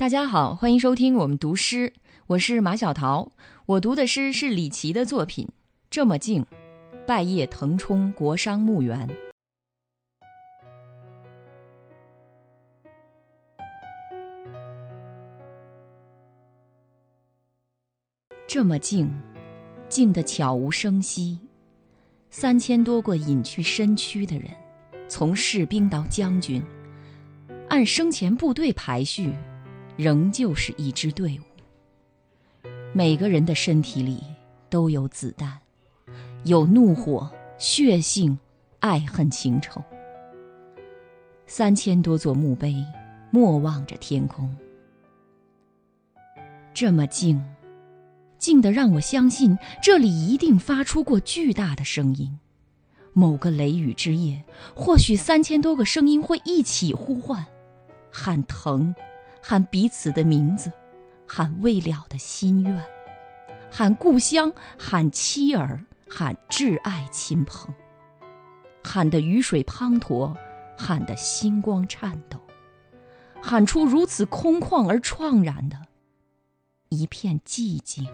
大家好，欢迎收听我们读诗，我是马小桃。我读的诗是李琦的作品《这么静》，拜谒腾冲国殇墓园。这么静，静得悄无声息。三千多个隐去身躯的人，从士兵到将军，按生前部队排序。仍旧是一支队伍，每个人的身体里都有子弹，有怒火、血性、爱恨情仇。三千多座墓碑，默望着天空，这么静，静得让我相信这里一定发出过巨大的声音。某个雷雨之夜，或许三千多个声音会一起呼唤，喊疼。喊彼此的名字，喊未了的心愿，喊故乡，喊妻儿，喊挚爱亲朋，喊得雨水滂沱，喊得星光颤抖，喊出如此空旷而怆然的一片寂静。